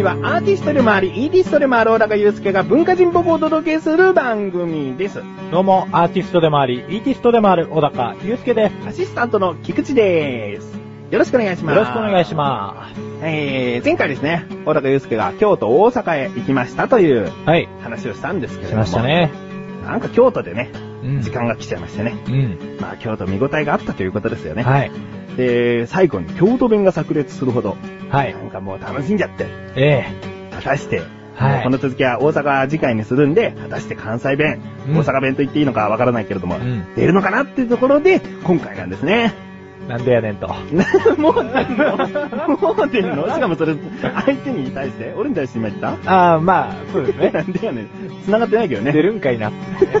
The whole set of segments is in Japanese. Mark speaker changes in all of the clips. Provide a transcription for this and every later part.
Speaker 1: 組はアーティストでもあり、イーティストでもある小高祐介が文化人っぽくお届けする番組です。
Speaker 2: どうも、アーティストでもあり、イーティストでもある小高祐介です。
Speaker 1: アシスタントの菊池です。よろしくお願いします。
Speaker 2: よろしくお願いします。
Speaker 1: えー、前回ですね、小高祐介が京都、大阪へ行きましたという
Speaker 2: はい。
Speaker 1: 話をしたんですけども。
Speaker 2: ましたね。
Speaker 1: なんか京都でね、
Speaker 2: うん
Speaker 1: 時間が来ちゃいましてね。
Speaker 2: うん。
Speaker 1: まあ京都見応えがあったということですよね。
Speaker 2: はい。
Speaker 1: で、最後に京都弁が炸裂するほど、
Speaker 2: はい
Speaker 1: な。んかもう楽しんじゃって、
Speaker 2: え
Speaker 1: 果たして、
Speaker 2: はい
Speaker 1: この続きは大阪次回にするんで、果たして関西弁、
Speaker 2: うん
Speaker 1: 大阪弁と言っていいのかわからないけれども、
Speaker 2: うん
Speaker 1: 出るのかなっていうところで、今回なんですね。
Speaker 2: えなんでやねんと。
Speaker 1: もう出んのもう出んの？しかもそれ、相手に対して？俺に対して今言った？
Speaker 2: ああ、まあ、そうですね。
Speaker 1: なんでやねん。繋がってないけどね。
Speaker 2: 出るんかいなってね。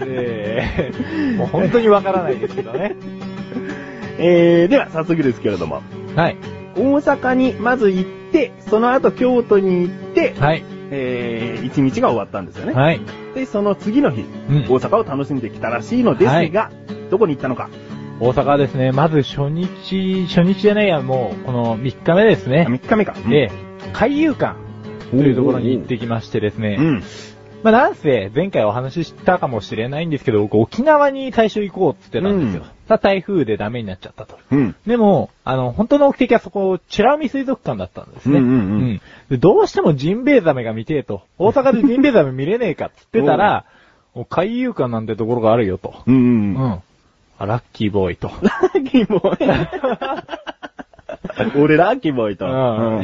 Speaker 2: ええもう本当にわからないですけどね。
Speaker 1: えー、では早速ですけれども、
Speaker 2: はい。
Speaker 1: 大阪にまず行って、その後京都に行って、
Speaker 2: はい。
Speaker 1: えー、一日が終わったんですよね。
Speaker 2: はい。
Speaker 1: で、その次の日、
Speaker 2: うん
Speaker 1: 大阪を楽しんできたらしいのですが、どこに行ったのか。
Speaker 2: 大阪はですね、まず初日、初日じゃないや、もう、この3日目ですね。
Speaker 1: 3日目か。
Speaker 2: ええ、海遊館というところに行ってきましてですね。
Speaker 1: うん。
Speaker 2: まあ、なんせ、前回お話ししたかもしれないんですけど、僕沖縄に最初行こうって言ってたんですよ。
Speaker 1: うん
Speaker 2: ただ台風でダメになっちゃったと。
Speaker 1: うん。
Speaker 2: でも、あの、本当の目的はそこ、チュラミ水族館だったんですね。
Speaker 1: うんうんうん
Speaker 2: でどうしてもジンベエザメが見てえと。大阪でジンベエザメ見れねえかって言ってたら、海遊館なんてところがあるよと。
Speaker 1: うん。う。
Speaker 2: うんラッキーボーイと。
Speaker 1: ラッキーボーイ。俺ラッキーボーイと。
Speaker 2: うん。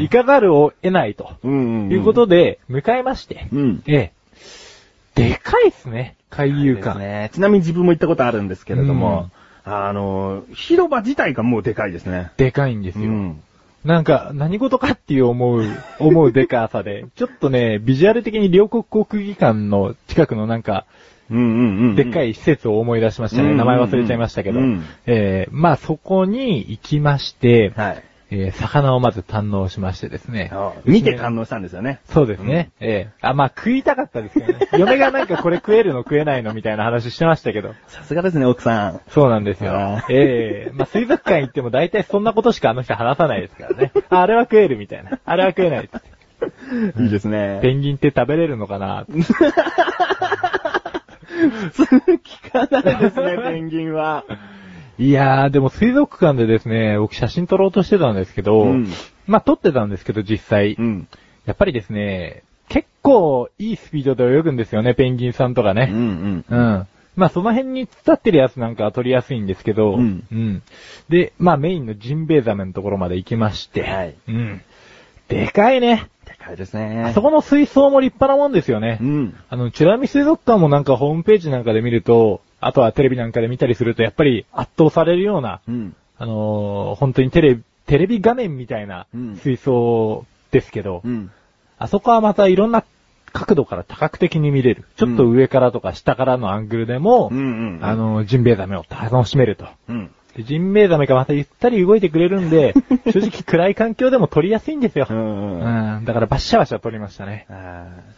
Speaker 2: 行かざるを得ないと。
Speaker 1: うんうん。
Speaker 2: いうことで、向かいまして。
Speaker 1: うん。
Speaker 2: ええ。でかいっすね。海遊館。
Speaker 1: ですね。ちなみに自分も行ったことあるんですけれども、あの、広場自体がもうでかいですね。
Speaker 2: でかいんですよ。
Speaker 1: うん。
Speaker 2: なんか、何事かっていう思う、思うでかさで、ちょっとね、ビジュアル的に両国国技館の近くのなんか、
Speaker 1: うんうんうん。
Speaker 2: でっかい施設を思い出しましたね。
Speaker 1: うん
Speaker 2: 名前忘れちゃいましたけど。
Speaker 1: うん
Speaker 2: えー、まあそこに行きまして、
Speaker 1: はい。
Speaker 2: えー、魚をまず堪能しましてですね。
Speaker 1: 見て堪能したんですよね。
Speaker 2: そうですね。ええあ、まあ食いたかったですけどね。嫁がなんかこれ食えるの食えないのみたいな話してましたけど。
Speaker 1: さすがですね、奥さん。
Speaker 2: そうなんですよええまあ水族館行っても大体そんなことしかあの人話さないですからね。ああれは食えるみたいな。あれは食えない。
Speaker 1: いいですね。
Speaker 2: ペンギンって食べれるのかな？
Speaker 1: 普通聞かないですね、ペンギンは。
Speaker 2: いやー、でも水族館でですね、僕写真撮ろうとしてたんですけど、
Speaker 1: うん
Speaker 2: まあ撮ってたんですけど実際、
Speaker 1: うん。
Speaker 2: やっぱりですね、結構いいスピードで泳ぐんですよね、ペンギンさんとか
Speaker 1: うん
Speaker 2: ね。
Speaker 1: うん。
Speaker 2: うん。まあその辺に伝ってるやつなんかは撮りやすいんですけど、
Speaker 1: うん
Speaker 2: で、まあメインのジンベエザメのところまで行きまして、
Speaker 1: はい
Speaker 2: うん。でかいね。
Speaker 1: でかいですね。
Speaker 2: あそこの水槽も立派なもんですよね。
Speaker 1: うん。
Speaker 2: あの、チュラミ水族館もなんかホームページなんかで見ると、あとはテレビなんかで見たりすると、やっぱり圧倒されるような、
Speaker 1: うん。
Speaker 2: あのー本当にテレビ、テレビ画面みたいな
Speaker 1: うん
Speaker 2: 水槽ですけど、
Speaker 1: うん。
Speaker 2: あそこはまたいろんな角度から多角的に見れる。ちょっと上からとか下からのアングルでも、
Speaker 1: うんうん。
Speaker 2: あ、のージンベエザメを楽しめると。
Speaker 1: うん。
Speaker 2: でジンベエザメがまたゆったり動いてくれるんで、正直暗い環境でも撮りやすいんですよ。
Speaker 1: う
Speaker 2: うん
Speaker 1: うん。
Speaker 2: ん、だからバッシャバシャ撮りましたね。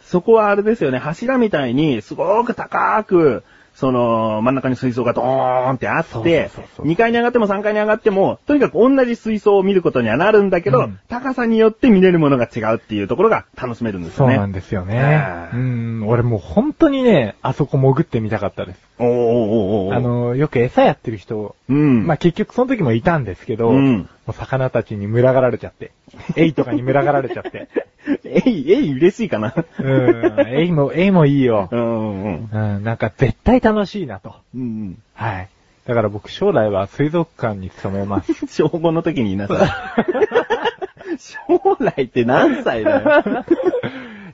Speaker 1: そこはあれですよね、柱みたいに、すごく高く、その、真ん中に水槽がドーンってあって、
Speaker 2: そうそうそうそう。
Speaker 1: 2階に上がっても3階に上がっても、とにかく同じ水槽を見ることにはなるんだけど、
Speaker 2: うん。
Speaker 1: 高さによって見れるものが違うっていうところが楽しめるんですよね。
Speaker 2: そうなんですよね。うん、俺もう本当にね、あそこ潜ってみたかったです。
Speaker 1: おーおーおーおー。
Speaker 2: あ、の、よく餌やってる人、
Speaker 1: うん。
Speaker 2: まあ、結局その時もいたんですけど、
Speaker 1: うん。
Speaker 2: もう魚たちに群がられちゃって、エイとかに群がられちゃって、
Speaker 1: えい、えい、嬉しいかな？
Speaker 2: うん、エイも、エイもいいよ
Speaker 1: う。んうん
Speaker 2: うん、なんか絶対楽しいなと。
Speaker 1: うん。うん
Speaker 2: はい。だから僕将来は水族館に勤めます。
Speaker 1: うん。小5の時に言いなさい。将来って何歳だよ？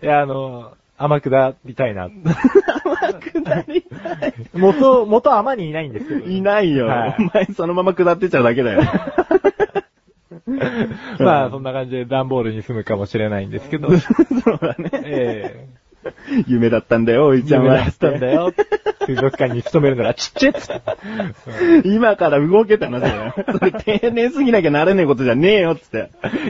Speaker 2: いや、あの、天下りたいな。
Speaker 1: 下りたい。
Speaker 2: 元、元天にいないんですけど。
Speaker 1: いないよ。
Speaker 2: はい
Speaker 1: お前そのまま下ってっちゃうだけだよ。
Speaker 2: まあ、そんな感じで段ボールに住むかもしれないんですけど。
Speaker 1: そうだね。
Speaker 2: ええ
Speaker 1: 夢だったんだよ、おいちゃんは。
Speaker 2: 夢だったんだよ。水族館に勤めるならちっちゃいっつって。
Speaker 1: 今から動けたのだよ。それ定年すぎなきゃなれねえことじゃねえよ、つって。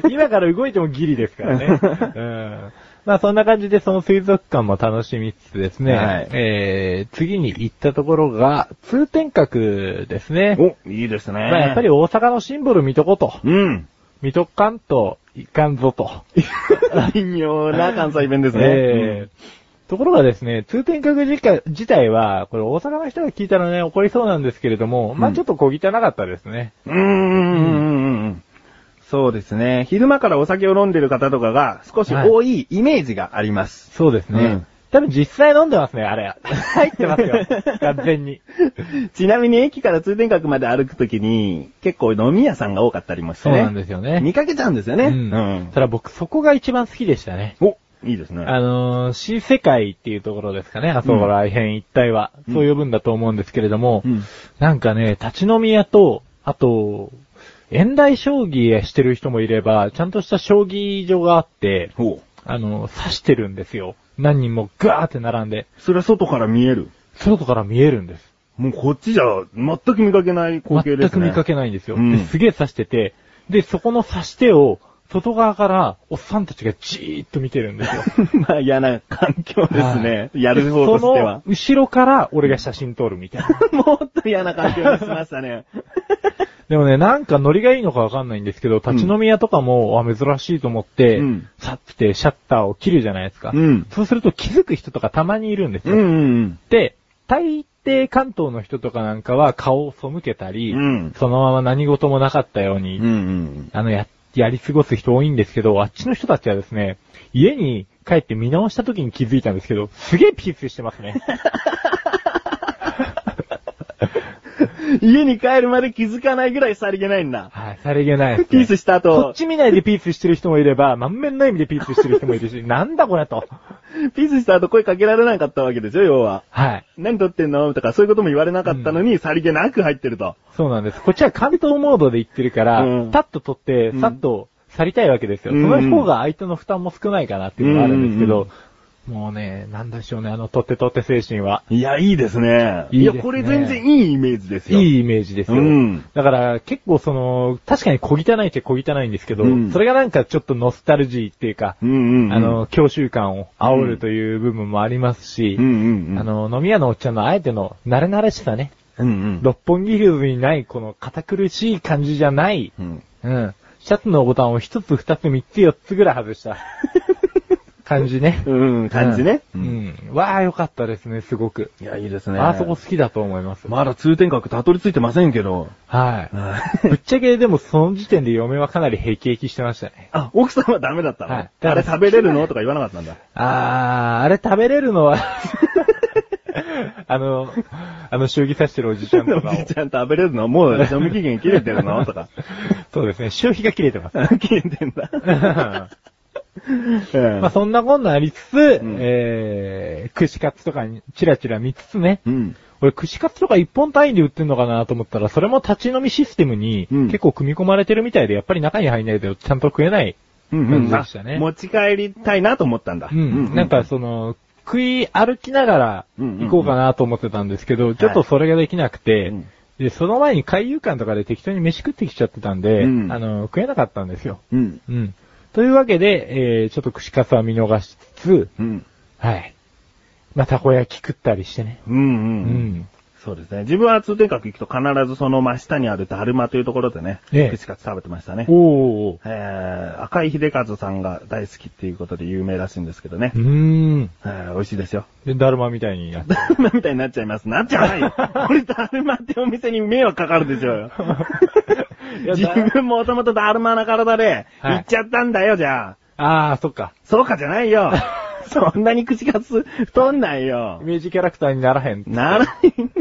Speaker 2: 今から動いてもギリですからね。うん。まあそんな感じでその水族館も楽しみつつですね、
Speaker 1: はい
Speaker 2: えー、次に行ったところが通天閣ですね。
Speaker 1: お、いいですね。
Speaker 2: まあやっぱり、大阪のシンボル見とこと。
Speaker 1: うん。
Speaker 2: 見とかんといかんぞと。
Speaker 1: 微妙な関西弁ですね。
Speaker 2: えーところがですね、通天閣自体自体は、これ大阪の人が聞いたらね、怒りそうなんですけれども、まあ
Speaker 1: うん
Speaker 2: ちょっと小汚かったですね。
Speaker 1: うーん。そうですね。昼間からお酒を飲んでる方とかが少し多いイメージがあります。
Speaker 2: そうですね。
Speaker 1: うん
Speaker 2: 多分実際飲んでますね、あれ。入ってますよ。完全に。
Speaker 1: ちなみに駅から通天閣まで歩くときに、結構飲み屋さんが多かったりもしてね。
Speaker 2: そうなんですよね。
Speaker 1: 見かけちゃうんですよね。
Speaker 2: うん。ただ僕そこが一番好きでしたね。
Speaker 1: お、いいですね。
Speaker 2: あのー、新世界っていうところですかね、あそこら辺一帯は。
Speaker 1: うん
Speaker 2: そう呼ぶんだと思うんですけれども、
Speaker 1: うん
Speaker 2: なんかね、立ち飲み屋と、あと、遠来将棋してる人もいれば、ちゃんとした将棋場があって。あの、指してるんですよ。何人もガーって並んで、
Speaker 1: それは外から見える？
Speaker 2: 外から見えるんです。
Speaker 1: もうこっちじゃ全く見かけない光景ですね。
Speaker 2: 全く見かけないんですよ。
Speaker 1: うん
Speaker 2: ですげえ指してて、で、そこの指し手を、外側から、おっさんたちがじーっと見てるんですよ。
Speaker 1: まあ嫌な環境ですね。やる方として
Speaker 2: その
Speaker 1: は。
Speaker 2: 後ろから俺が写真撮るみたいな。
Speaker 1: もっと嫌な環境にしましたね。
Speaker 2: でもね、なんかノリがいいのかわかんないんですけど、立ち飲み屋とかも、あ、珍しいと思って、
Speaker 1: うん
Speaker 2: さってシャッターを切るじゃないですか。
Speaker 1: うん
Speaker 2: そうすると気づく人とかたまにいるんですよ。
Speaker 1: うんうん
Speaker 2: で、大抵関東の人とかなんかは顔を背けたり、
Speaker 1: うん
Speaker 2: そのまま何事もなかったように、
Speaker 1: うん。うんうん。
Speaker 2: あの、や、やり過ごす人多いんですけど、あっちの人たちはですね、家に帰って見直した時に気づいたんですけど、すげえピースしてますね。
Speaker 1: 家に帰るまで気づかないぐらいさりげないんだ。
Speaker 2: はい、さりげないね。
Speaker 1: ピースした後
Speaker 2: こっ、ち見ないでピースしてる人もいれば、満面の意味でピースしてる人もいるし、なんだこれと。
Speaker 1: ピースした後声かけられなかったわけですよ、要は。
Speaker 2: はい。
Speaker 1: 何撮ってんのとかそういうことも言われなかったのに、さりげなく入ってると。
Speaker 2: そうなんです。こっちは関東モードで行ってるから、
Speaker 1: うん
Speaker 2: タッと取って
Speaker 1: う、ん
Speaker 2: さっと去りたいわけですよ。
Speaker 1: うん
Speaker 2: その方が相手の負担も少ないかなっていうのがあるんですけど
Speaker 1: うんうん、
Speaker 2: もうね、なんでしょうね、あの、取って取って精神は。
Speaker 1: いや、いいですね。
Speaker 2: いいですね
Speaker 1: や、これ全然いいイメージですよ。
Speaker 2: いいイメージですよ。
Speaker 1: うん
Speaker 2: だから結構その、確かに小汚いっちゃ小汚いんですけど、
Speaker 1: うん
Speaker 2: それがなんかちょっとノスタルジーっていうか、
Speaker 1: うんうんうん。
Speaker 2: あの、教習感を煽るという部分もありますし、
Speaker 1: うんうんうん。
Speaker 2: あ、の、飲み屋のおっちゃんのあえての慣れ慣れしさね、
Speaker 1: うんうん。
Speaker 2: 六本木ヒルズにないこの堅苦しい感じじゃない、
Speaker 1: うん。
Speaker 2: うん。シャツのボタンを一つ二つ三つ四つぐらい外した感じね。
Speaker 1: うん、感じね。
Speaker 2: う。ん。わあ、よかったですね、すごく。
Speaker 1: いや、いいですね。
Speaker 2: あそこ好きだと思います。
Speaker 1: まだ通天閣たどり着いてませんけど。
Speaker 2: はい。ぶっちゃけでもその時点で嫁はかなり平気平気してましたね。
Speaker 1: あ、奥さんはダメだったの、
Speaker 2: はい
Speaker 1: あれ食べれるの？とか言わなかったんだ。
Speaker 2: あー、あれ食べれるのは、あの、あの、将棋指してるおじちゃんとか
Speaker 1: おじちゃん食べれるの？もう賞味期限切れてるの？とか。
Speaker 2: を。そうですね、消費が切れてます。
Speaker 1: 切れてんだ。う ん
Speaker 2: まあそんなこんなんありつつ、
Speaker 1: ん
Speaker 2: えー、串カツとかにチラチラ見つつね、
Speaker 1: うん。
Speaker 2: 俺串カツとか一本単位で売ってんのかなと思ったら、それも立ち飲みシステムに
Speaker 1: うん
Speaker 2: 結構組み込まれてるみたいで、やっぱり中に入んないとちゃんと食えない。
Speaker 1: うん
Speaker 2: 感じでしたね
Speaker 1: あ持ち帰りたいなと思ったんだ。
Speaker 2: うん。なんかその、食い歩きながら行こうかなと思ってたんですけど、ちょっとそれができなくて、
Speaker 1: うん
Speaker 2: で、その前に海遊館とかで適当に飯食ってきちゃってたんで、
Speaker 1: うん
Speaker 2: あの、食えなかったんですよ。
Speaker 1: うん。
Speaker 2: うん。というわけで、えー、ちょっと串カツは見逃しつつ、
Speaker 1: うん。
Speaker 2: はい。まあ、たこ焼き食ったりしてね。
Speaker 1: うん。うん。
Speaker 2: う
Speaker 1: うん。
Speaker 2: ん。
Speaker 1: そうですね。自分は通天閣行くと必ずその真下にあるダルマというところでね、
Speaker 2: ええ
Speaker 1: 串カツ食べてましたね。
Speaker 2: おー。
Speaker 1: えー、赤井秀和さんが大好きっていうことで有名らしいんですけどね
Speaker 2: う。ーん。
Speaker 1: えー美味しいですよ。
Speaker 2: で、だるまみたいになって。
Speaker 1: ダルマみたいになっちゃいます。なっちゃわないよ。これダルマってお店に迷惑かかるでしょうよ。自分もともとダルマな体で、
Speaker 2: はい
Speaker 1: 行っちゃったんだよ、じゃあ。
Speaker 2: あー、そっか。
Speaker 1: そうかじゃないよ。そんなに口がつ、太んないよ
Speaker 2: イ。メージキャラクターにならへん。
Speaker 1: なら、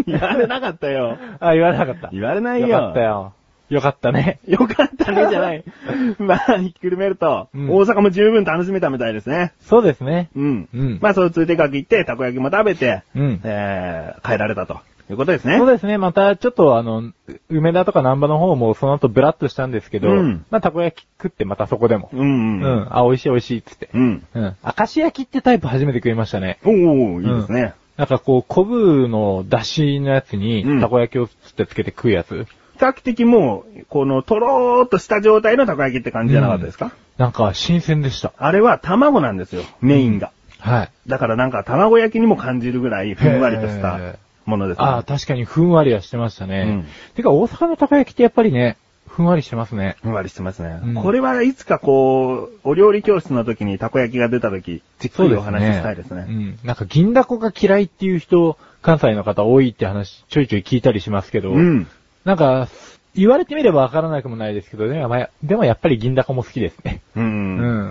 Speaker 1: 言われなかったよ。
Speaker 2: あ、言われなかった。
Speaker 1: 言われないよ。
Speaker 2: よかったよ。よかったね。
Speaker 1: よかったね、じゃない。まあ、ひっくるめると、
Speaker 2: うん
Speaker 1: 大阪も十分楽しめたみたいですね。
Speaker 2: そうですね。
Speaker 1: うん。
Speaker 2: うん
Speaker 1: まあ、そうついてかく行って、たこ焼きも食べて、
Speaker 2: うん。
Speaker 1: えー、帰られたということですね。
Speaker 2: そうですね。また、ちょっとあの、梅田とか南波の方もその後ブラッとしたんですけど、
Speaker 1: うん
Speaker 2: まあ、たこ焼き食ってまたそこでも。
Speaker 1: うん
Speaker 2: う
Speaker 1: うん。
Speaker 2: ん。あ、美味しい美味しいっつって。
Speaker 1: うん。
Speaker 2: うん。明石焼きってタイプ初めて食いましたね。
Speaker 1: おー、いいですね。
Speaker 2: なんかこう、昆布の出汁のやつに
Speaker 1: うん、
Speaker 2: たこ焼きをつってつけて食うやつ。
Speaker 1: 比較的もう、このとろーっとした状態のたこ焼きって感じじゃなかったですか、
Speaker 2: なんか新鮮でした。
Speaker 1: あれは卵なんですよ、メインが。
Speaker 2: はい。
Speaker 1: だからなんか卵焼きにも感じるぐらいふんわりとしたものです、ね。
Speaker 2: ああ、確かにふんわりはしてましたね。
Speaker 1: うん
Speaker 2: てか、大阪のたこ焼きってやっぱりね、ふんわりしてますね。
Speaker 1: ふんわりしてますね。
Speaker 2: うん
Speaker 1: これはいつかこう、お料理教室の時にたこ焼きが出た時、じっくりお話ししたいですね。
Speaker 2: うん。なんか銀だこが嫌いっていう人、関西の方多いって話、ちょいちょい聞いたりしますけど、
Speaker 1: うん。
Speaker 2: なんか、言われてみればわからなくもないですけどね、まあ、でもやっぱり銀だこも好きですね。
Speaker 1: うん。
Speaker 2: う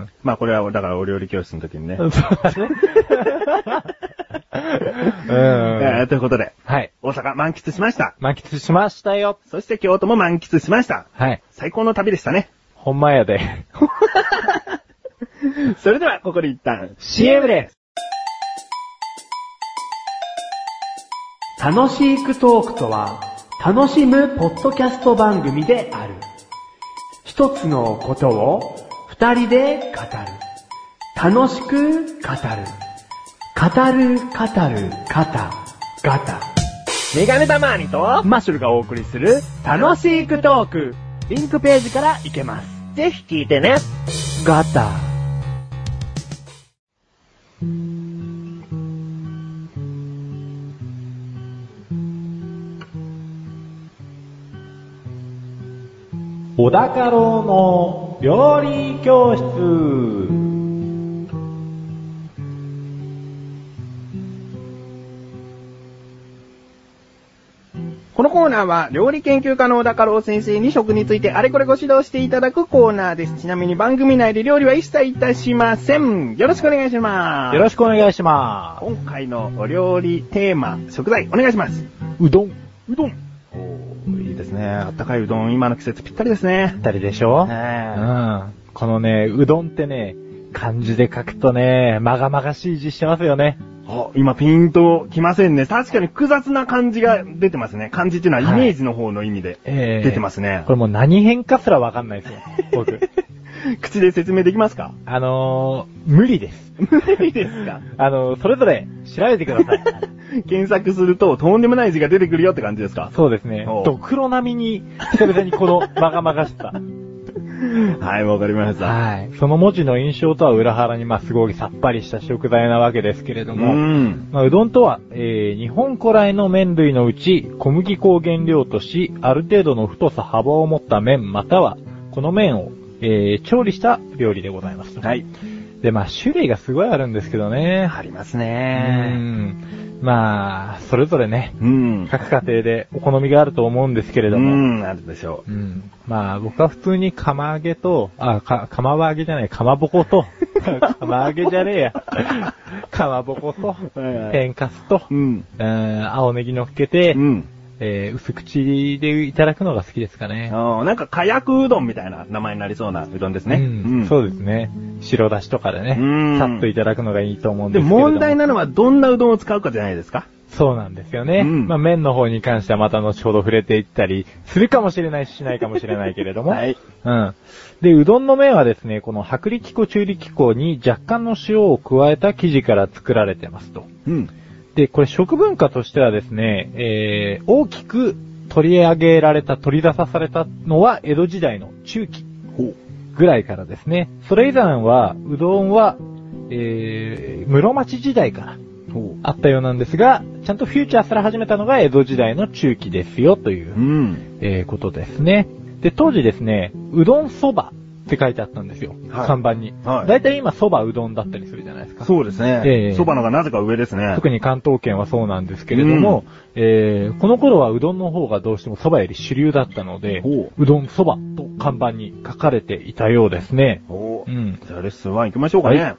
Speaker 2: ん。
Speaker 1: まあこれはだからお料理教室の時にね。
Speaker 2: そうだね。
Speaker 1: え
Speaker 2: うん。
Speaker 1: ーということで、
Speaker 2: はい。
Speaker 1: 大阪満喫しました。
Speaker 2: 満喫しましたよ。
Speaker 1: そして京都も満喫しました。
Speaker 2: はい。
Speaker 1: 最高の旅でしたね。
Speaker 2: ほんまやで。
Speaker 1: それではここで一旦
Speaker 2: CM です。
Speaker 3: 楽しくトークとは、楽しむポッドキャスト番組である。一つのことを二人で語る。楽しく語る。語る、語る、語、ガタ。
Speaker 1: メガネたまーにと、
Speaker 3: マッシュルがお送りする楽しくトーク。リンクページから行けます。
Speaker 1: ぜひ聞いてね。
Speaker 3: ガタ。
Speaker 2: 小高郎の料理教室。
Speaker 1: このコーナーは、料理研究家の小高郎先生に食についてあれこれご指導していただくコーナーです。ちなみに番組内で料理は一切いたしません。よろしくお願いします。
Speaker 2: よろしくお願いしま
Speaker 1: 今回のお料理テーマ、食材、お願いします。
Speaker 2: す。うどん。
Speaker 1: うどん。ですね。あったかいうどん、今の季節ぴったりですね。
Speaker 2: たりでしょ？う
Speaker 1: ね
Speaker 2: ん。このね、うどんってね、漢字で書くとね、まがまがしい字してますよね。
Speaker 1: あ今ピンときませんね。確かに複雑な漢字が出てますね。漢字っていうのはイメージの方の意味で
Speaker 2: ええ
Speaker 1: 出てますね。
Speaker 2: これもう何変かすらわかんないですよ、僕。
Speaker 1: 口で説明できますか？
Speaker 2: あのー、無理です。
Speaker 1: いいですか？
Speaker 2: あのー、それぞれ調べてください。
Speaker 1: 検索するととんでもない字が出てくるよって感じですか？
Speaker 2: そうですね。ドクロ並みに、久々にこのまがまがしさ。
Speaker 1: はい、わかりました。
Speaker 2: はい。その文字の印象とは裏腹に、まあ、すごいさっぱりした食材なわけですけれど
Speaker 1: う
Speaker 2: も、
Speaker 1: ん。
Speaker 2: まあ、うどんとは、えー、日本古来の麺類のうち、小麦粉を原料とし、ある程度の太さ幅を持った麺または、この麺を、えー、調理した料理でございます。
Speaker 1: はい。
Speaker 2: で、まあ、種類がすごいあるんですけどね。
Speaker 1: あります
Speaker 2: う
Speaker 1: ね。
Speaker 2: ん。まあ、それぞれね、
Speaker 1: うん。
Speaker 2: 各家庭でお好みがあると思うんですけれ
Speaker 1: う
Speaker 2: ども、
Speaker 1: ん、あるでしょ
Speaker 2: うん。まあ、僕は普通に釜揚げと、あ、か、釜揚げじゃない、釜ぼこと、釜揚げじゃねえや。釜ぼこと、天かすと、
Speaker 1: うん。
Speaker 2: うん青ネギ乗っけて、
Speaker 1: うん。
Speaker 2: えー薄口でいただくのが好きですかね。
Speaker 1: あーなんか、火薬うどんみたいな名前になりそうなうどんですね。
Speaker 2: うんそうですね。白だしとかでね
Speaker 1: うん、
Speaker 2: さっといただくのがいいと思うん
Speaker 1: で、
Speaker 2: ですけれども。
Speaker 1: 問題なのはどんなうどんを使うかじゃないですか？
Speaker 2: そうなんですよね。
Speaker 1: うん
Speaker 2: まあ麺の方に関してはまた後ほど触れていったりするかもしれないししないかもしれないけれども。
Speaker 1: はい。
Speaker 2: うん。で、うどんの麺はですね、この薄力粉中力粉に若干の塩を加えた生地から作られてますと。
Speaker 1: うん。
Speaker 2: で、これ食文化としてはですね、えー、大きく取り上げられた、取り出さされたのは江戸時代の中期。ぐらいからですね。それ以前は、うどんは、えー、室町時代から
Speaker 1: ほ
Speaker 2: あったようなんですが、ちゃんとフューチャーされ始めたのが江戸時代の中期ですよという
Speaker 1: う。ん。
Speaker 2: えーことですね。で、当時ですね、うどんそばって書いてあったんですよ。
Speaker 1: はい
Speaker 2: 看板に。
Speaker 1: はい
Speaker 2: だいたい今そばうどんだったりするじゃないですか。
Speaker 1: そうですね。
Speaker 2: ええ
Speaker 1: そばのがなぜか上ですね。
Speaker 2: 特に関東圏はそうなんですけれども、えーこの頃はうどんの方がどうしてもそばより主流だったので
Speaker 1: ほ、
Speaker 2: うどんそばと看板に書かれていたようですね。
Speaker 1: おー
Speaker 2: うん。
Speaker 1: じゃあレッスン1行きましょうかね。
Speaker 2: はい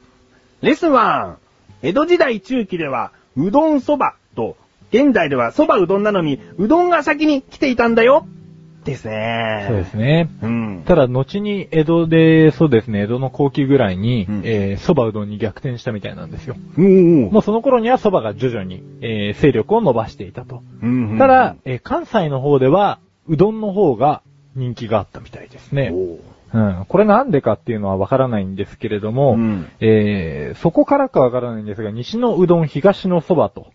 Speaker 1: レッスン 1! 江戸時代中期では、うどんそばと、現代ではそばうどんなのに、うどんが先に来ていたんだよですね。
Speaker 2: そうですね。
Speaker 1: うん。
Speaker 2: ただ、後に江戸で、そうですね、江戸の後期ぐらいに
Speaker 1: うん、
Speaker 2: えーそばうどんに逆転したみたいなんですよ。
Speaker 1: おー
Speaker 2: もうその頃には蕎麦が徐々に、えー勢力を伸ばしていたと。
Speaker 1: うんうん
Speaker 2: ただ、、えー関西の方では、うどんの方が人気があったみたいですね。うん。これなんでかっていうのはわからないんですけれども、
Speaker 1: うん
Speaker 2: えーそこからかわからないんですが、西のうどん、東の蕎麦と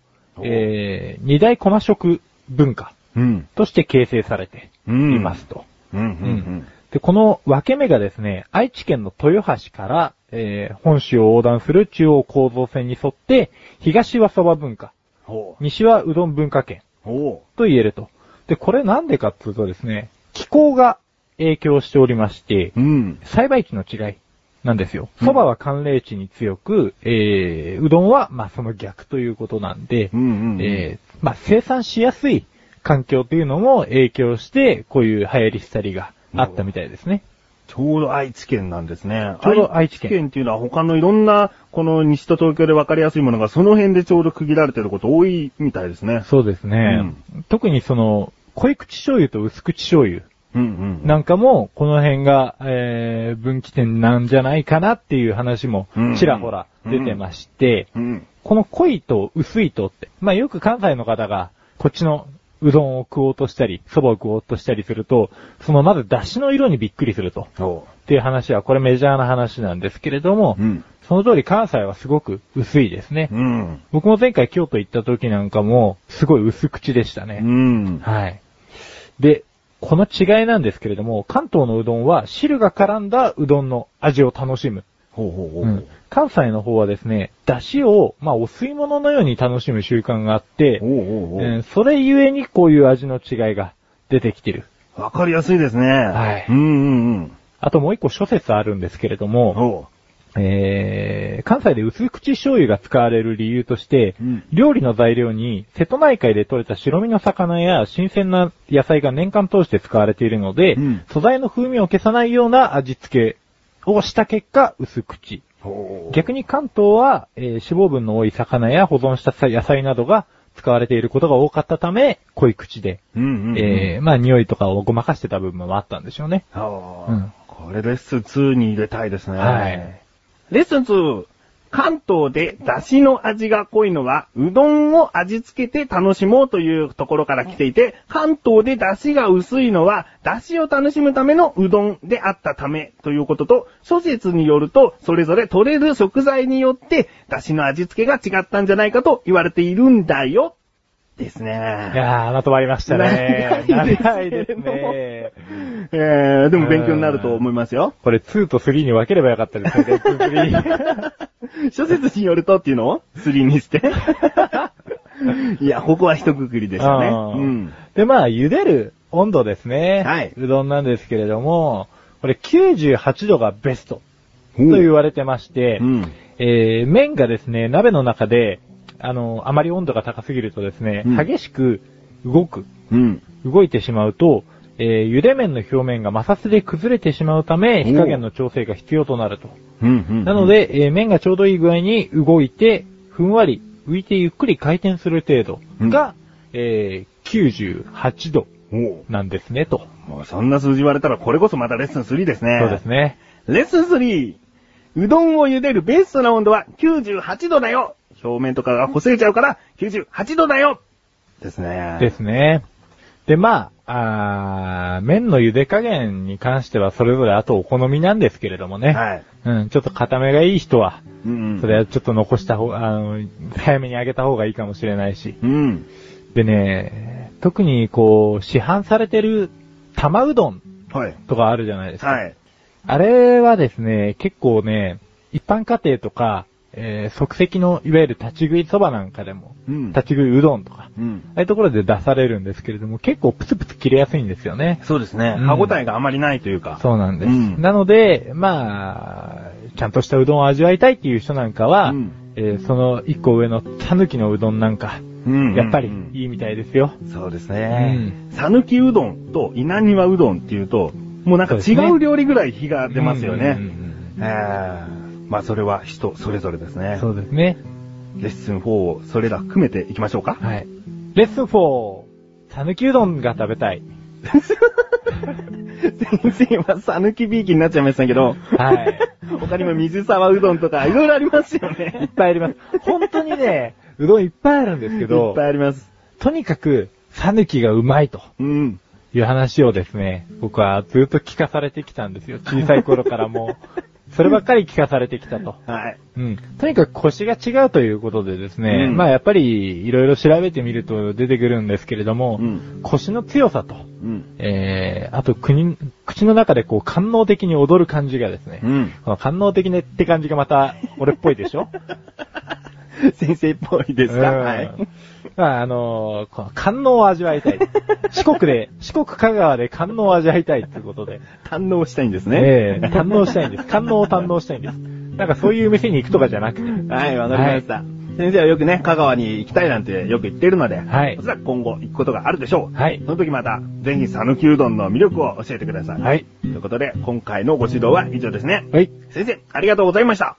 Speaker 2: えー、二大駒食文化
Speaker 1: うん。
Speaker 2: として形成されてい
Speaker 1: うん。
Speaker 2: ますと。
Speaker 1: うん。うん。
Speaker 2: で、この分け目がですね、愛知県の豊橋から、えー本州を横断する中央構造線に沿って、東は蕎麦文化、
Speaker 1: ほ
Speaker 2: 西はうどん文化圏と言えると。で、これなんでかっていうとですね、気候が影響しておりまして、
Speaker 1: う。うん。
Speaker 2: 栽培地の違いなんですよ。
Speaker 1: うん
Speaker 2: 蕎麦は寒冷地に強く、えー、うどんは、まあ、その逆ということなんで、
Speaker 1: うんうん。
Speaker 2: えー、まあ、生産しやすい環境というのも影響して、こういう流行りしたりがあったみたいですね。
Speaker 1: ちょうど愛知県なんですね。
Speaker 2: ちょうど愛知県
Speaker 1: 愛知県っていうのは他のいろんな、この西と東京で分かりやすいものがその辺でちょうど区切られてること多いみたいですね。
Speaker 2: そうですね。特にその、濃い口醤油と薄口醤油
Speaker 1: うんうん。
Speaker 2: なんかも、この辺が、えー、分岐点なんじゃないかなっていう話も
Speaker 1: うん、
Speaker 2: ちらほら出てまして、
Speaker 1: うん。
Speaker 2: この濃いと薄いとって、まあよく関西の方が、こっちのうどんを食おうとしたり、蕎麦を食おうとしたりすると、そのまず出汁の色にびっくりすると。
Speaker 1: そ
Speaker 2: っていう話は、これメジャーな話なんですけれども、
Speaker 1: う。うん。
Speaker 2: その通り関西はすごく薄いですね。
Speaker 1: うん。
Speaker 2: 僕も前回京都行った時なんかも、すごい薄口でしたね。
Speaker 1: うん。
Speaker 2: はい。で、この違いなんですけれども、関東のうどんは汁が絡んだうどんの味を楽しむ。
Speaker 1: ほうほうほう。
Speaker 2: うん関西の方はですね、出汁を、まあ、お吸い物のように楽しむ習慣があって、
Speaker 1: ほうほうほう。
Speaker 2: えーそれゆえにこういう味の違いが出てきてる。
Speaker 1: わかりやすいですね。
Speaker 2: はい
Speaker 1: うんうんうん。
Speaker 2: あともう一個諸説あるんですけれども、
Speaker 1: ほ
Speaker 2: えー、関西で薄口醤油が使われる理由として、
Speaker 1: うん
Speaker 2: 料理の材料に瀬戸内海で採れた白身の魚や新鮮な野菜が年間通して使われているので、
Speaker 1: うん
Speaker 2: 素材の風味を消さないような味付けをした結果、薄口。逆に関東は、えー脂肪分の多い魚や保存した野菜などが使われていることが多かったため、濃い口で、
Speaker 1: うんうんうん。
Speaker 2: えー、まあ匂いとかをごまかしてた部分もあったんでしょうね。
Speaker 1: はあ
Speaker 2: うん
Speaker 1: これレッスン2に入れたいですね。
Speaker 2: はい。
Speaker 1: レッスン2。関東で出汁の味が濃いのは、うどんを味付けて楽しもうというところから来ていて、関東で出汁が薄いのは、出汁を楽しむためのうどんであったためということと、諸説によると、それぞれ取れる食材によって、出汁の味付けが違ったんじゃないかと言われているんだよ。ですね。
Speaker 2: いやー、まとまりましたね。
Speaker 1: 長いです
Speaker 2: ね。
Speaker 1: えー、でも勉強になると思いますよ。
Speaker 2: これ2と3に分ければよかったですね、レッスン3。
Speaker 1: 諸説によるとっていうの？を ?3 にして。いや、ここは一括りでしたね。うん。
Speaker 2: で、まあ、茹でる温度ですね。
Speaker 1: はいう
Speaker 2: どんなんですけれども、これ98度がベストと
Speaker 1: う
Speaker 2: 言われてまして、
Speaker 1: うん。
Speaker 2: えー麺がですね、鍋の中で、あの、あまり温度が高すぎるとですね、
Speaker 1: うん
Speaker 2: 激しく動く、
Speaker 1: うん。
Speaker 2: 動いてしまうと、えー茹で麺の表面が摩擦で崩れてしまうため、火加減の調整が必要となると。
Speaker 1: うん。うん。
Speaker 2: なの、で、えー麺がちょうどいい具合に動いて、ふんわり浮いてゆっくり回転する程度が、えー98度
Speaker 1: おう
Speaker 2: なんですね、と。
Speaker 1: もうそんな数字言われたらこれこそまたレッスン3ですね。
Speaker 2: そうですね。
Speaker 1: レッスン 3! うどんを茹でるベストな温度は98度だよ表面とかが擦れちゃうから98度だよですね。
Speaker 2: ですね。で、まあ、あー麺の茹で加減に関してはそれぞれあとお好みなんですけれどもね。
Speaker 1: はい。
Speaker 2: うん、ちょっと固めがいい人は、
Speaker 1: うんうん。
Speaker 2: それはちょっと残した方あの、早めに揚げた方がいいかもしれないし。
Speaker 1: うん。
Speaker 2: でね、特にこう、市販されてる玉うどん
Speaker 1: はい。
Speaker 2: とかあるじゃないですか。
Speaker 1: はい。
Speaker 2: あれはですね、結構ね、一般家庭とか、えー即席のいわゆる立ち食いそばなんかでも、
Speaker 1: うん。
Speaker 2: 立ち食いうどんとか、
Speaker 1: うん。
Speaker 2: ああいうところで出されるんですけれども、結構プツプツ切れやすいんですよね。
Speaker 1: そうですね。
Speaker 2: うん
Speaker 1: 歯応えがあまりないというか。
Speaker 2: そうなんです。
Speaker 1: うん
Speaker 2: なので、まあ、ちゃんとしたうどんを味わいたいっていう人なんかは、
Speaker 1: うん
Speaker 2: えーその一個上のたぬきのうどんなんか、
Speaker 1: うん
Speaker 2: やっぱり
Speaker 1: うん
Speaker 2: いいみたいですよ。
Speaker 1: そうですね。さぬきうどんと稲庭うどんっていうと、もうなんか違
Speaker 2: う
Speaker 1: 料理ぐらい火が出ますよね。まあそれは人それぞれですね。
Speaker 2: そうですね。
Speaker 1: レッスン4をそれら含めていきましょうか。
Speaker 2: はい。レッスン4、たぬきうどんが食べたい。
Speaker 1: 先生はさぬきビーキになっちゃいましたけど、
Speaker 2: はい。
Speaker 1: 他にも水沢うどんとかいろいろありますよ
Speaker 2: いっ
Speaker 1: ね。
Speaker 2: ぱいあります。本当にね、うどんいっぱいあるんですけ
Speaker 1: い
Speaker 2: ど
Speaker 1: っぱい、あります。
Speaker 2: とにかく、さぬきがうまいと
Speaker 1: うん。
Speaker 2: いう話をですね、僕はずっと聞かされてきたんですよ。小さい頃からもう。そればっかり聞かされてきたと。
Speaker 1: はい。
Speaker 2: うん。とにかく腰が違うということでですね、
Speaker 1: うん
Speaker 2: まあやっぱりいろいろ調べてみると出てくるんですけれども、
Speaker 1: うん
Speaker 2: 腰の強さと、
Speaker 1: うん。
Speaker 2: えー、あと国、口の中でこう官能的に踊る感じがですね、
Speaker 1: うん。
Speaker 2: この官能的ねって感じがまた俺っぽいでしょ？
Speaker 1: 先生っぽいですか？
Speaker 2: うん
Speaker 1: はい。
Speaker 2: まあ、あのーこの官能を味わいたい。四国で、四国香川で官能を味わいたいということで、
Speaker 1: 堪能したいんですね。
Speaker 2: ええ堪能したいんです。官能を堪能したいんです。なんかそういう店に行くとかじゃなくて、
Speaker 1: はい、わかりました。先生はよくね、香川に行きたいなんてよく言ってるので、
Speaker 2: はい
Speaker 1: おそらく今後行くことがあるでしょう。
Speaker 2: はい
Speaker 1: その時また、ぜひ讃岐うどんの魅力を教えてください。
Speaker 2: はい。
Speaker 1: ということで、今回のご指導は以上ですね。
Speaker 2: はい。
Speaker 1: 先生、ありがとうございました。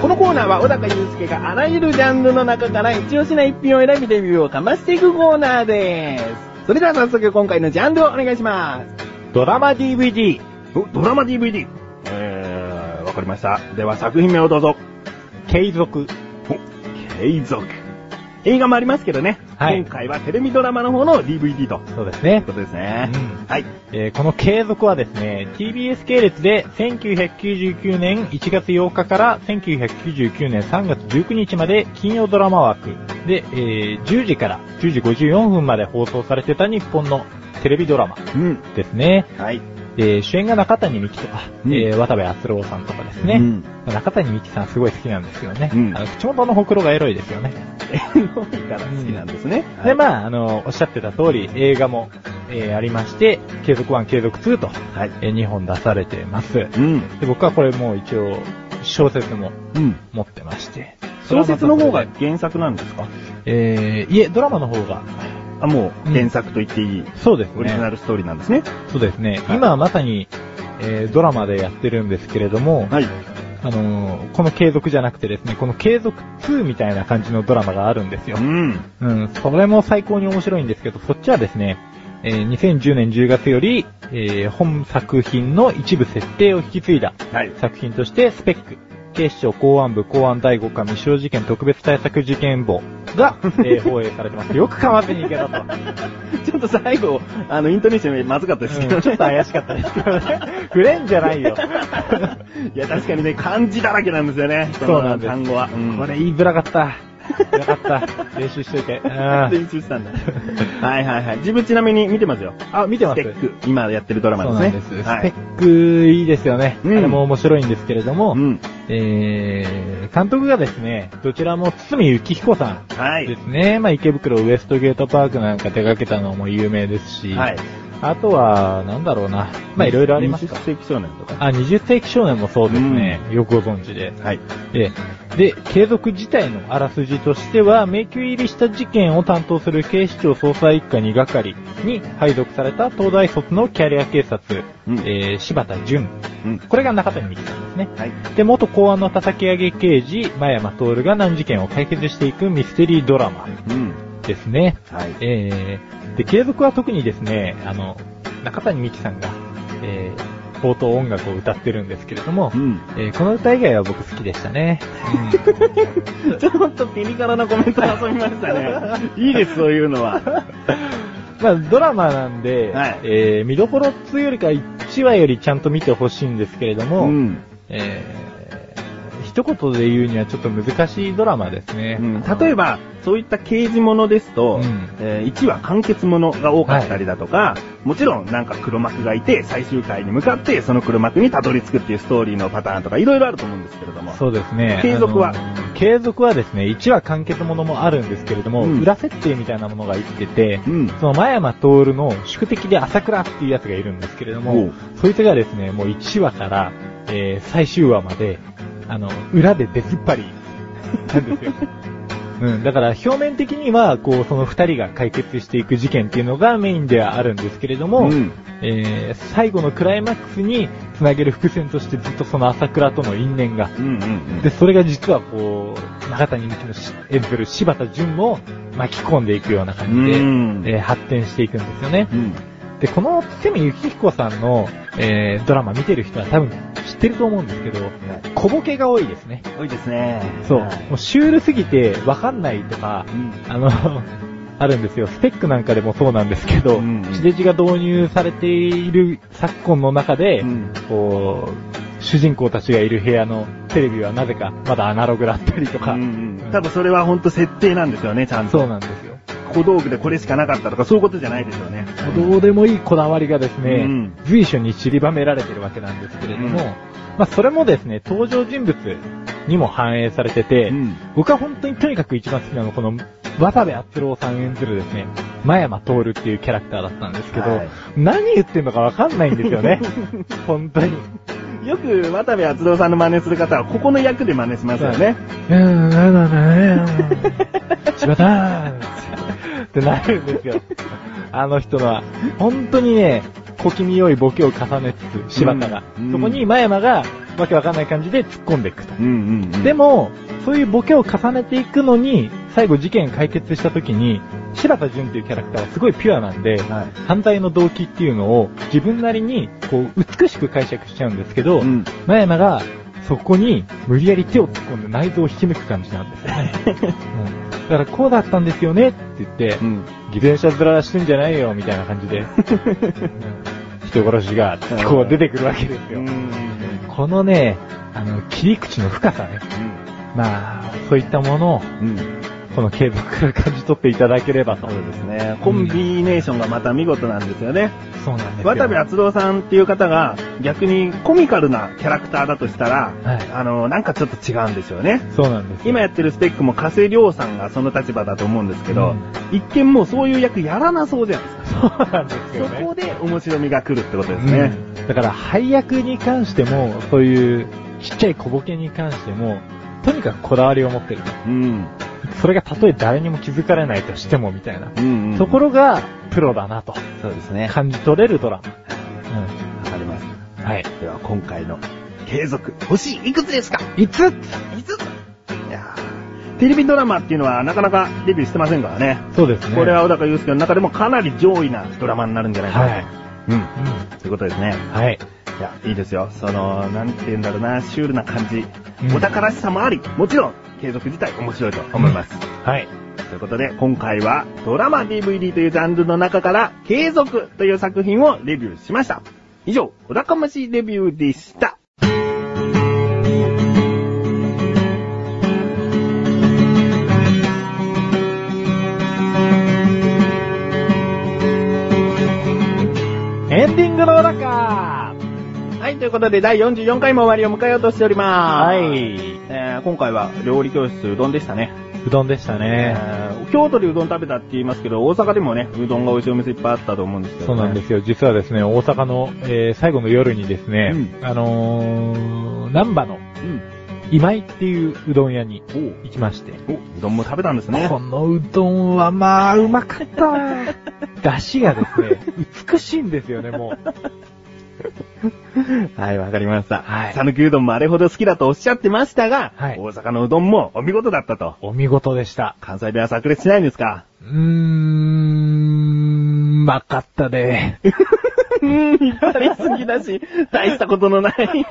Speaker 1: このコーナーは小高祐介があらゆるジャンルの中から一押しな一品を選びレビューをかましていくコーナーです。それでは早速今回のジャンルをお願いします。
Speaker 2: ドラマ DVD、
Speaker 1: おドラマ DVD。えー、わかりました。では作品名をどうぞ。
Speaker 2: 継続。
Speaker 1: お、継続。映画もありますけどね。
Speaker 2: はい
Speaker 1: 今回はテレビドラマの方の DVD と。
Speaker 2: そうですね
Speaker 1: いう。ことですね。
Speaker 2: うん
Speaker 1: はい。
Speaker 2: えーこの継続はですね、TBS 系列で1999年1月8日から1999年3月19日まで金曜ドラマ枠で、えー10時から10時54分まで放送されてた日本のテレビドラマ
Speaker 1: うん。
Speaker 2: ですね。
Speaker 1: はい。
Speaker 2: えー主演が中谷美紀とか、
Speaker 1: うん
Speaker 2: えー渡部篤郎さんとかですね。
Speaker 1: うん
Speaker 2: 中谷美紀さんすごい好きなんですよね。
Speaker 1: うん
Speaker 2: あの口元のほくろがエロいですよね。
Speaker 1: エロいから好きなんですね。
Speaker 2: で、まあ、あの、おっしゃってた通り、映画も、えーありまして、継続1、継続2と、
Speaker 1: はい。
Speaker 2: えー2本出されてます。
Speaker 1: うん。
Speaker 2: で、僕はこれもう一応、小説も
Speaker 1: うん。
Speaker 2: 持ってまして。
Speaker 1: 小説の方が原作なんですか？
Speaker 2: えー、いえ、ドラマの方が、
Speaker 1: あ、も
Speaker 2: う
Speaker 1: うん原作と言っていい、
Speaker 2: そうです
Speaker 1: オリジナ
Speaker 2: ね。
Speaker 1: ルストーリーなんですね。
Speaker 2: そうですね。
Speaker 1: はい
Speaker 2: 今まさに、えードラマでやってるんですけれども、
Speaker 1: はい。
Speaker 2: あのーこの継続じゃなくてですね、この継続2みたいな感じのドラマがあるんですよ
Speaker 1: う。ん。
Speaker 2: うん、それも最高に面白いんですけど、そっちはですね、えー2010年10月より、えー本作品の一部設定を引き継いだ
Speaker 1: はい。
Speaker 2: 作品として、スペック、警視庁公安部公安第5課未使用事件特別対策事件簿が、えー放映されてます。よく噛まずにいけたと。
Speaker 1: ちょっと最後、あの、イントネーションまずかったですけど、
Speaker 2: うんちょっと怪しかったですけどね。触れんじゃないよ。
Speaker 1: いや、確かにね、漢字だらけなんですよね。
Speaker 2: そうなんです
Speaker 1: 単語は。うん
Speaker 2: これ言いづらかった。よかった。練習しといて。う ん
Speaker 1: 練習したんだ。はいはいはい。自分ちなみに見てますよ。
Speaker 2: あ、見てます
Speaker 1: スペック。今やってるドラマ
Speaker 2: そう
Speaker 1: ですね。
Speaker 2: なんです。
Speaker 1: はい
Speaker 2: スペックいいですよね。
Speaker 1: うん
Speaker 2: あれも面白いんですけれども、
Speaker 1: うん。
Speaker 2: えー、監督がですね、どちらも堤幸彦さん
Speaker 1: はい
Speaker 2: で。すね。まあ池袋ウエストゲートパークなんか手掛けたのも有名ですし、
Speaker 1: はい。
Speaker 2: あとは、なんだろうな。まあいろいろありますか
Speaker 1: 20世紀少年とか。
Speaker 2: あ、20世紀少年もそうですね。よくご存知で。
Speaker 1: はい。
Speaker 2: で、で、継続自体のあらすじとしては、迷宮入りした事件を担当する警視庁捜査一課2係に配属された東大卒のキャリア警察、
Speaker 1: うん
Speaker 2: えー柴田淳。
Speaker 1: うん。
Speaker 2: これが中谷美紀さんですね。
Speaker 1: はい。
Speaker 2: で、元公安の叩き上げ刑事、真山徹が難事件を解決していくミステリードラマ
Speaker 1: うん。
Speaker 2: ですね。
Speaker 1: はい。
Speaker 2: えー、で、継続は特にですね、あの、中谷美紀さんが、えー、冒頭音楽を歌ってるんですけれども、
Speaker 1: うん。
Speaker 2: えーこの歌以外は僕好きでしたね。
Speaker 1: ちょっとピリ辛なコメント遊びましたね。いいです、そういうのは。
Speaker 2: まあ、ドラマなんで、
Speaker 1: はい
Speaker 2: えー見どころっつうよりか1話よりちゃんと見てほしいんですけれども、
Speaker 1: うん。
Speaker 2: えー一言で言うにはちょっと難しいドラマですね。
Speaker 1: うん例えば、そういった刑事ものですと、
Speaker 2: うん
Speaker 1: え1話完結ものが多かったりだとか、もちろんなんか黒幕がいて、最終回に向かってその黒幕にたどり着くっていうストーリーのパターンとかいろいろあると思うんですけれども。
Speaker 2: そうですね。
Speaker 1: 継続は？
Speaker 2: 継続はですね、1話完結ものもあるんですけれども、
Speaker 1: うん
Speaker 2: 裏設定みたいなものが生きてて、
Speaker 1: うん。
Speaker 2: その前山徹の宿敵で朝倉っていうやつがいるんですけれど
Speaker 1: お
Speaker 2: も
Speaker 1: う、
Speaker 2: そいつがですね、もう1話から、えー最終話まで、あの、裏で出ずっぱりなんですよ。うん、だから表面的には、こう、その二人が解決していく事件っていうのがメインではあるんですけれども、
Speaker 1: うん
Speaker 2: えー最後のクライマックスにつなげる伏線としてずっとその朝倉との因縁が、
Speaker 1: うんうんうん。
Speaker 2: で、それが実はこう、中谷美紀のし演ずる柴田純を巻き込んでいくような感じで、
Speaker 1: うん
Speaker 2: えー発展していくんですよね。
Speaker 1: うん。
Speaker 2: で、この堤幸彦さんの、えードラマ見てる人は多分知ってると思うんですけど、小ボケが多いですね。
Speaker 1: 多いですね。
Speaker 2: そう。
Speaker 1: はい
Speaker 2: もうシュールすぎてわかんないとか、
Speaker 1: うん
Speaker 2: あの、あるんですよ。スペックなんかでもそうなんですけど、地デジが導入されている昨今の中で、
Speaker 1: うん
Speaker 2: こう、主人公たちがいる部屋のテレビはなぜかまだアナログだったりとか、
Speaker 1: うんうん多分それは本当設定なんですよね、ちゃんと。
Speaker 2: そうなんですよ。
Speaker 1: 小道具でこれしかなかったとか、そういうことじゃないですよね。
Speaker 2: どうでもいいこだわりがですね、
Speaker 1: うん
Speaker 2: 随所に散りばめられてるわけなんですけれども、
Speaker 1: うん
Speaker 2: まあそれもですね、登場人物にも反映されてて、
Speaker 1: うん
Speaker 2: 僕は本当にとにかく一番好きなのはこの渡部篤郎さん演ずるですね、真山徹っていうキャラクターだったんですけど、
Speaker 1: はい
Speaker 2: 何言ってんのかわかんないんですよね。本当に。
Speaker 1: よく渡部篤郎さんの真似する方は、ここの役で真似しますよね。
Speaker 2: うん、なんだね、柴田ってなるんですよ。あの人は、本当にね、小気味良いボケを重ねつつ、柴田が。
Speaker 1: うん
Speaker 2: そこに真山が、わけわかんない感じで突っ込んでいくと。でも、そういうボケを重ねていくのに、最後事件解決した時に、柴田純っていうキャラクターはすごいピュアなんで、
Speaker 1: はい
Speaker 2: 犯罪の動機っていうのを自分なりに、こう、美しく解釈しちゃうんですけど、
Speaker 1: うん
Speaker 2: 真山が、そこに無理やり手を突っ込んで内臓を引き抜く感じなんですよね。うんだからこうだったんですよねって言って、
Speaker 1: うん。
Speaker 2: 偽善者面してんじゃないよみたいな感じで、うん人殺しが、こう出てくるわけですよ。
Speaker 1: うん。
Speaker 2: このね、あの、切り口の深さね。まあ、そういったものを、
Speaker 1: うん。
Speaker 2: この継続から感じ取っていただければと。
Speaker 1: そうですね。コンビネーションがまた見事なんですよね。
Speaker 2: そうなんですよ。
Speaker 1: 渡部篤郎さんっていう方が逆にコミカルなキャラクターだとしたら、
Speaker 2: はい
Speaker 1: あの、なんかちょっと違うんですよね。
Speaker 2: そうなんですよ。
Speaker 1: 今やってるスペックも加瀬亮さんがその立場だと思うんですけど、
Speaker 2: うん
Speaker 1: 一見もうそういう役やらなそうじゃないですか。
Speaker 2: そうなんですよね。
Speaker 1: そこで面白みが来るってことですね。
Speaker 2: うんだから配役に関しても、そういうちっちゃい小ボケに関しても、とにかくこだわりを持ってると。
Speaker 1: うん。
Speaker 2: それがたとえ誰にも気づかれないとしてもみたいな。
Speaker 1: うん、うん。
Speaker 2: ところが、プロだなと
Speaker 1: そうですね。
Speaker 2: 感じ取れるドラ
Speaker 1: わかります。
Speaker 2: マ。はい。
Speaker 1: では今回の継続、星いくつですか？
Speaker 2: いつ
Speaker 1: ?5 つ？いやーテレビドラマっていうのはなかなかデビューしてませんからね。
Speaker 2: そうですね。
Speaker 1: これは小高祐介の中でもかなり上位なドラマになるんじゃないかなと。
Speaker 2: はい。
Speaker 1: うん。
Speaker 2: うん。
Speaker 1: ということですね。
Speaker 2: はい。
Speaker 1: いや、いいですよ。その、なんて言うんだろうな、シュールな感じ。
Speaker 2: うん
Speaker 1: お宝しさもあり、もちろん、継続自体面白いと思います。
Speaker 2: はい。
Speaker 1: ということで、今回はドラマ DVD というジャンルの中から、継続という作品をレビューしました。以上、小高ましレビューでした。い、ということで第44回も終わりを迎えようとしております。
Speaker 2: はい。
Speaker 1: えー今回は料理教室うどんでしたね。
Speaker 2: うどんでした
Speaker 1: え
Speaker 2: ね。
Speaker 1: ー京都でうどん食べたって言いますけど、大阪でもね、うどんが美味しいお店いっぱいあったと思うんですけど、ね。
Speaker 2: そうなんですよ。実はですね、大阪の、えー最後の夜にですね、
Speaker 1: う
Speaker 2: あのー、南波の
Speaker 1: うん。
Speaker 2: 今井っていううどん屋に
Speaker 1: お
Speaker 2: 行きまして、
Speaker 1: お、うどんも食べたんですね。
Speaker 2: このうどんはまあ、うまかった。出汁がですね、美しいんですよね、もう。
Speaker 1: はい、わかりました。
Speaker 2: はい
Speaker 1: 讃岐うどんもあれほど好きだとおっしゃってましたが、
Speaker 2: はい
Speaker 1: 大阪のうどんもお見事だったと。
Speaker 2: お見事でした。
Speaker 1: 関西弁は炸裂しないんですか？
Speaker 2: うーん、うまかったね。
Speaker 1: うーん、引っ張りすぎだし、大したことのない。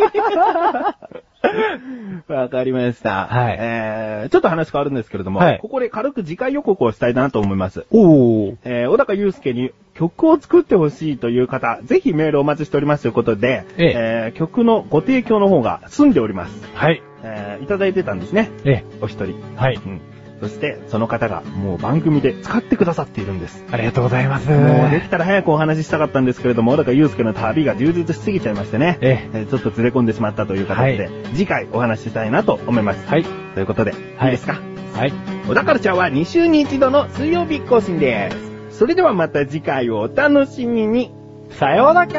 Speaker 1: わかりました。
Speaker 2: はい
Speaker 1: えー、ちょっと話変わるんですけれども、
Speaker 2: はい
Speaker 1: ここで軽く次回予告をしたいなと思います。
Speaker 2: おー。
Speaker 1: えー、小高祐介に曲を作ってほしいという方、ぜひメールをお待ちしておりますということで、
Speaker 2: ええ
Speaker 1: えー曲のご提供の方が済んでおります。
Speaker 2: はい。
Speaker 1: えーいただいてたんですね。
Speaker 2: え、
Speaker 1: お一人。
Speaker 2: はい。
Speaker 1: うん。そして、その方がもう番組で使ってくださっているんです。
Speaker 2: ありがとうございます。
Speaker 1: もうできたら早くお話ししたかったんですけれども、小高祐介の旅が充実しすぎちゃいましてね。
Speaker 2: え
Speaker 1: えーちょっとずれ込んでしまったという形で、
Speaker 2: はい
Speaker 1: 次回お話ししたいなと思います。
Speaker 2: はい。
Speaker 1: ということで、
Speaker 2: はい
Speaker 1: いいですか？
Speaker 2: はい。
Speaker 1: 小田カルチャーは2週に1度の水曜日更新です。それではまた次回をお楽しみに。
Speaker 2: さようなら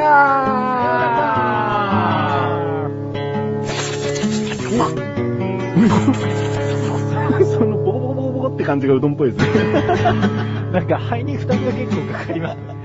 Speaker 1: そのボコボコボコボコってって感じがうどんっぽいですね。
Speaker 2: なんか肺に負担が結構かかります。